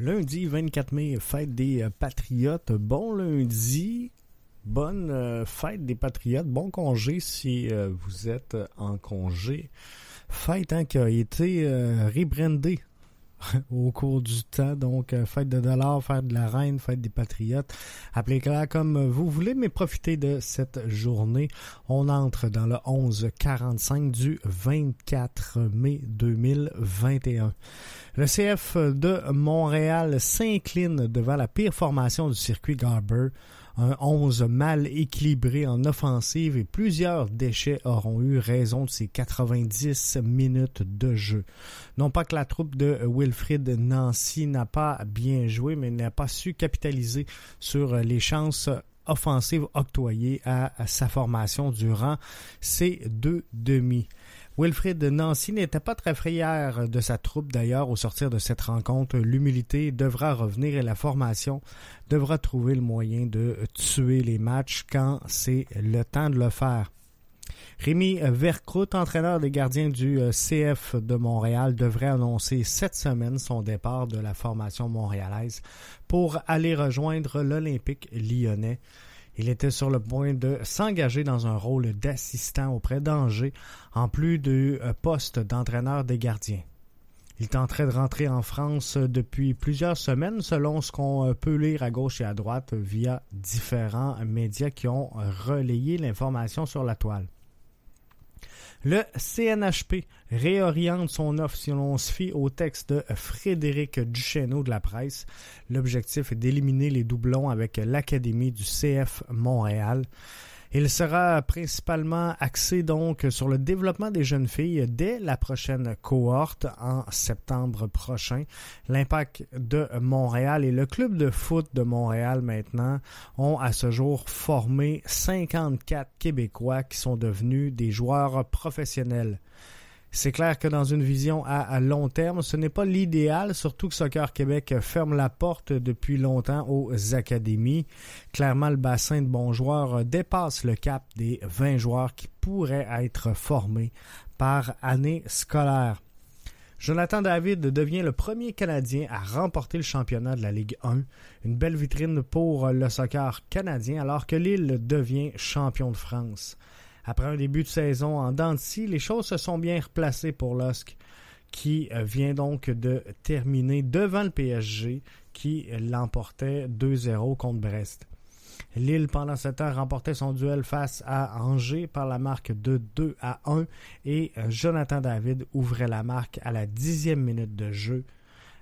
Lundi 24 mai, fête des euh, Patriotes. Bon lundi, bonne euh, fête des Patriotes. Bon congé si euh, vous êtes en congé. Fête hein, qui a été rebrandée au cours du temps. Donc, euh, fête de dollars, fête de la reine, fête des patriotes. Appelez-la comme vous voulez, mais profitez de cette journée. On entre dans le 11-45 du 24 mai 2021. Le CF de Montréal s'incline devant la pire formation du circuit Garber un 11 mal équilibré en offensive et plusieurs déchets auront eu raison de ces 90 minutes de jeu. Non pas que la troupe de Wilfrid Nancy n'a pas bien joué, mais n'a pas su capitaliser sur les chances offensives octroyées à sa formation durant ces deux demi. Wilfrid Nancy n'était pas très frayeur de sa troupe d'ailleurs au sortir de cette rencontre. L'humilité devra revenir et la formation devra trouver le moyen de tuer les matchs quand c'est le temps de le faire. Rémi Vercrout, entraîneur des gardiens du euh, CF de Montréal, devrait annoncer cette semaine son départ de la formation montréalaise pour aller rejoindre l'Olympique lyonnais. Il était sur le point de s'engager dans un rôle d'assistant auprès d'Angers, en plus du euh, poste d'entraîneur des gardiens. Il tenterait de rentrer en France depuis plusieurs semaines, selon ce qu'on euh, peut lire à gauche et à droite via différents médias qui ont relayé l'information sur la toile. Le CNHP réoriente son offre si l'on se fie au texte de Frédéric Duchesneau de la presse. L'objectif est d'éliminer les doublons avec l'Académie du CF Montréal. Il sera principalement axé donc sur le développement des jeunes filles dès la prochaine cohorte en septembre prochain. L'impact de Montréal et le club de foot de Montréal maintenant ont à ce jour formé 54 Québécois qui sont devenus des joueurs professionnels. C'est clair que dans une vision à, long terme, ce n'est pas l'idéal, surtout que Soccer Québec ferme la porte depuis longtemps aux académies. Clairement, le bassin de bons joueurs dépasse le cap des 20 joueurs qui pourraient être formés par année scolaire. Jonathan David devient le premier Canadien à remporter le championnat de la Ligue 1. Une belle vitrine pour le soccer canadien alors que Lille devient champion de France. Après un début de saison en Dancy, les choses se sont bien replacées pour LOSC, qui euh, vient donc de terminer devant le PSG, qui l'emportait 2-0 contre Brest. Lille, pendant ce temps, remportait son duel face à Angers par la marque de 2 à 1 et euh, Jonathan David ouvrait la marque à la dixième minute de jeu.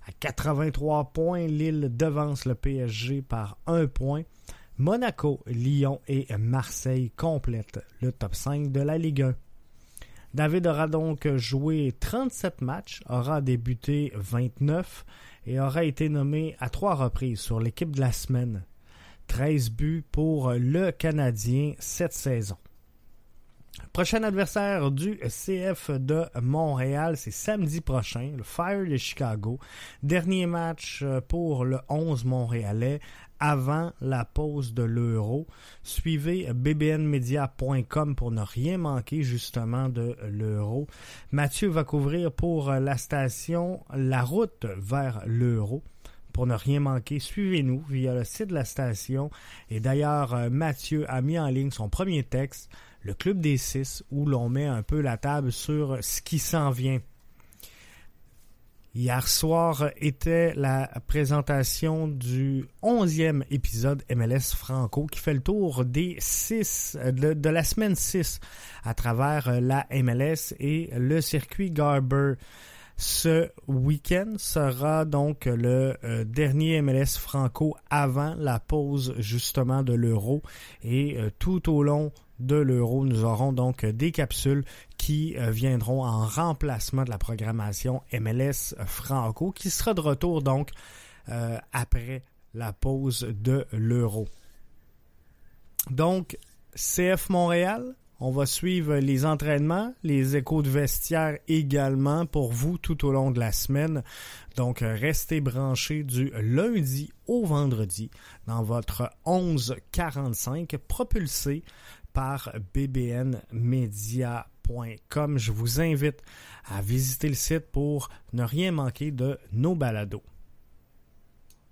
À 83 points, Lille devance le PSG par un point. Monaco, Lyon et Marseille complètent le top 5 de la Ligue 1. David aura donc joué 37 matchs, aura débuté 29 et aura été nommé à trois reprises sur l'équipe de la semaine. 13 buts pour le Canadien cette saison. Prochain adversaire du CF de Montréal, c'est samedi prochain, le Fire de Chicago. Dernier match pour le 11 montréalais avant la pause de l'euro. Suivez bbnmedia.com pour ne rien manquer justement de l'euro. Mathieu va couvrir pour la station la route vers l'euro. Pour ne rien manquer, suivez-nous via le site de la station. Et d'ailleurs, Mathieu a mis en ligne son premier texte, le Club des Six, où l'on met un peu la table sur ce qui s'en vient Hier soir était la présentation du onzième épisode MLS Franco qui fait le tour des six de, la semaine 6 à travers la MLS et le circuit Garber. Ce week-end sera donc le euh, dernier MLS Franco avant la pause justement de l'Euro et euh, tout au long de l'euro. Nous aurons donc des capsules qui euh, viendront en remplacement de la programmation MLS Franco, qui sera de retour donc euh, après la pause de l'euro. Donc, CF Montréal, on va suivre les entraînements, les échos de vestiaire également pour vous tout au long de la semaine. Donc, restez branchés du lundi au vendredi dans votre 1145 propulsé par bbnmedia.com. Je vous invite à visiter le site pour ne rien manquer de nos balados.